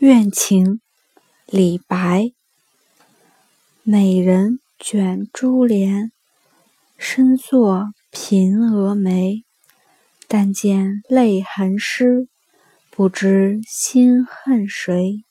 怨情，李白。美人卷珠帘，深坐颦蛾眉。但见泪痕湿，不知心恨谁。